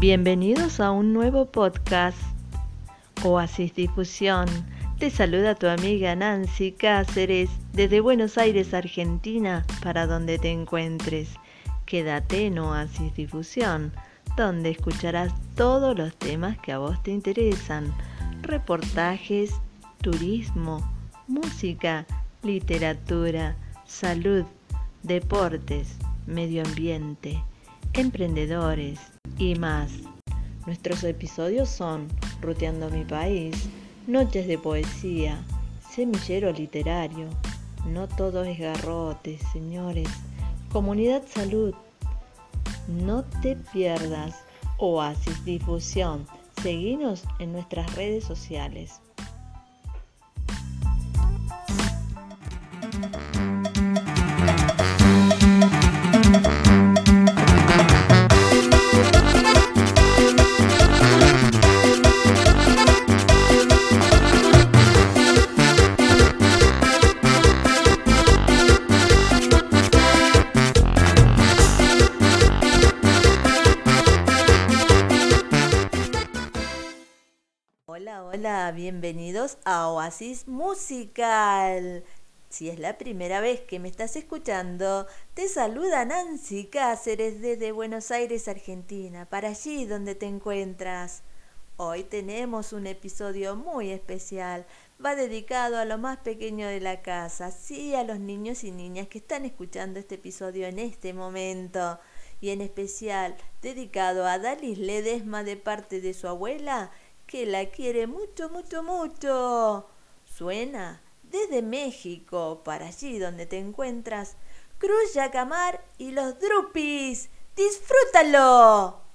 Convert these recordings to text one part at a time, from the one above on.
Bienvenidos a un nuevo podcast, Oasis Difusión. Te saluda tu amiga Nancy Cáceres desde Buenos Aires, Argentina, para donde te encuentres. Quédate en Oasis Difusión, donde escucharás todos los temas que a vos te interesan. Reportajes, turismo, música, literatura, salud, deportes, medio ambiente, emprendedores y más. Nuestros episodios son Ruteando mi país, Noches de poesía, Semillero literario, No todo es garrote, señores, Comunidad Salud. No te pierdas Oasis Difusión. Seguinos en nuestras redes sociales. Hola, hola, bienvenidos a Oasis Musical. Si es la primera vez que me estás escuchando, te saluda Nancy Cáceres desde Buenos Aires, Argentina, para allí donde te encuentras. Hoy tenemos un episodio muy especial. Va dedicado a lo más pequeño de la casa, sí a los niños y niñas que están escuchando este episodio en este momento. Y en especial dedicado a Dalis Ledesma de parte de su abuela que la quiere mucho, mucho, mucho. Suena desde México, para allí donde te encuentras, Cruz Yacamar y los Drupis. ¡Disfrútalo!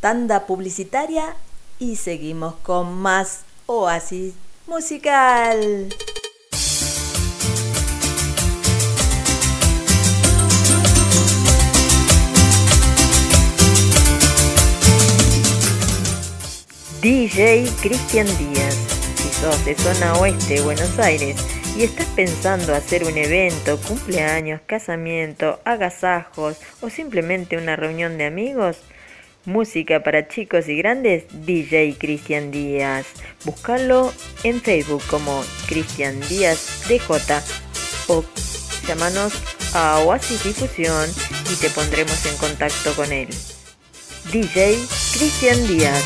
Tanda publicitaria y seguimos con más Oasis musical. DJ Cristian Díaz. Si sos de zona oeste Buenos Aires y estás pensando hacer un evento, cumpleaños, casamiento, agasajos o simplemente una reunión de amigos, música para chicos y grandes, DJ Cristian Díaz. Búscalo en Facebook como Cristian Díaz DJ o llámanos a Oasis Difusión y te pondremos en contacto con él. DJ Cristian Díaz.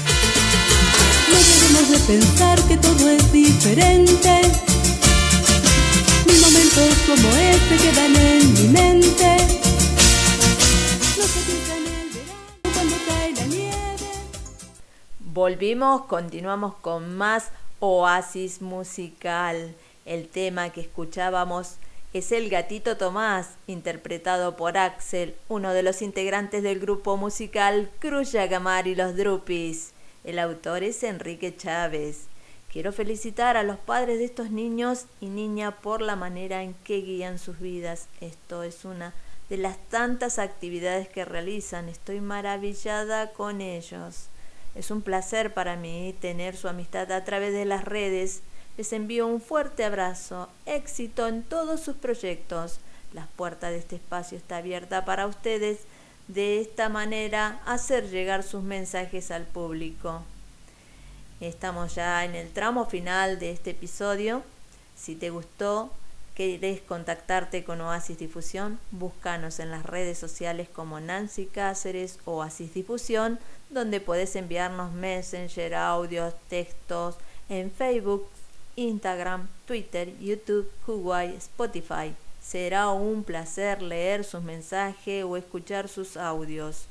No debemos de pensar que todo es diferente. Volvimos, continuamos con más Oasis musical. El tema que escuchábamos es El Gatito Tomás, interpretado por Axel, uno de los integrantes del grupo musical Cruz Yagamar y los Drupis. El autor es Enrique Chávez. Quiero felicitar a los padres de estos niños y niñas por la manera en que guían sus vidas. Esto es una de las tantas actividades que realizan. Estoy maravillada con ellos. Es un placer para mí tener su amistad a través de las redes. Les envío un fuerte abrazo. Éxito en todos sus proyectos. La puerta de este espacio está abierta para ustedes de esta manera hacer llegar sus mensajes al público. Estamos ya en el tramo final de este episodio. Si te gustó, querés contactarte con Oasis Difusión, búscanos en las redes sociales como Nancy Cáceres o Oasis Difusión, donde podés enviarnos messenger, audios, textos en Facebook, Instagram, Twitter, YouTube, Huawei, Spotify. Será un placer leer sus mensajes o escuchar sus audios.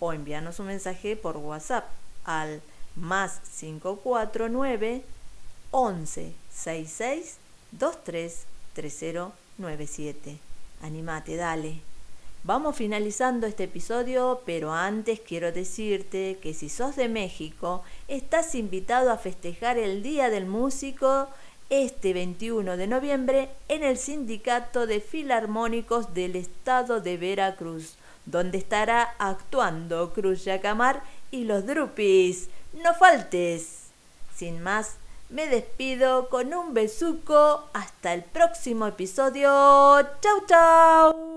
O enviarnos un mensaje por WhatsApp al más 549 11 66 23 3097. Animate, dale. Vamos finalizando este episodio, pero antes quiero decirte que si sos de México, estás invitado a festejar el Día del Músico este 21 de noviembre en el Sindicato de Filarmónicos del Estado de Veracruz, donde estará actuando Cruz Yacamar y los Drupis. No faltes. Sin más, me despido con un besuco. Hasta el próximo episodio. Chau, chau.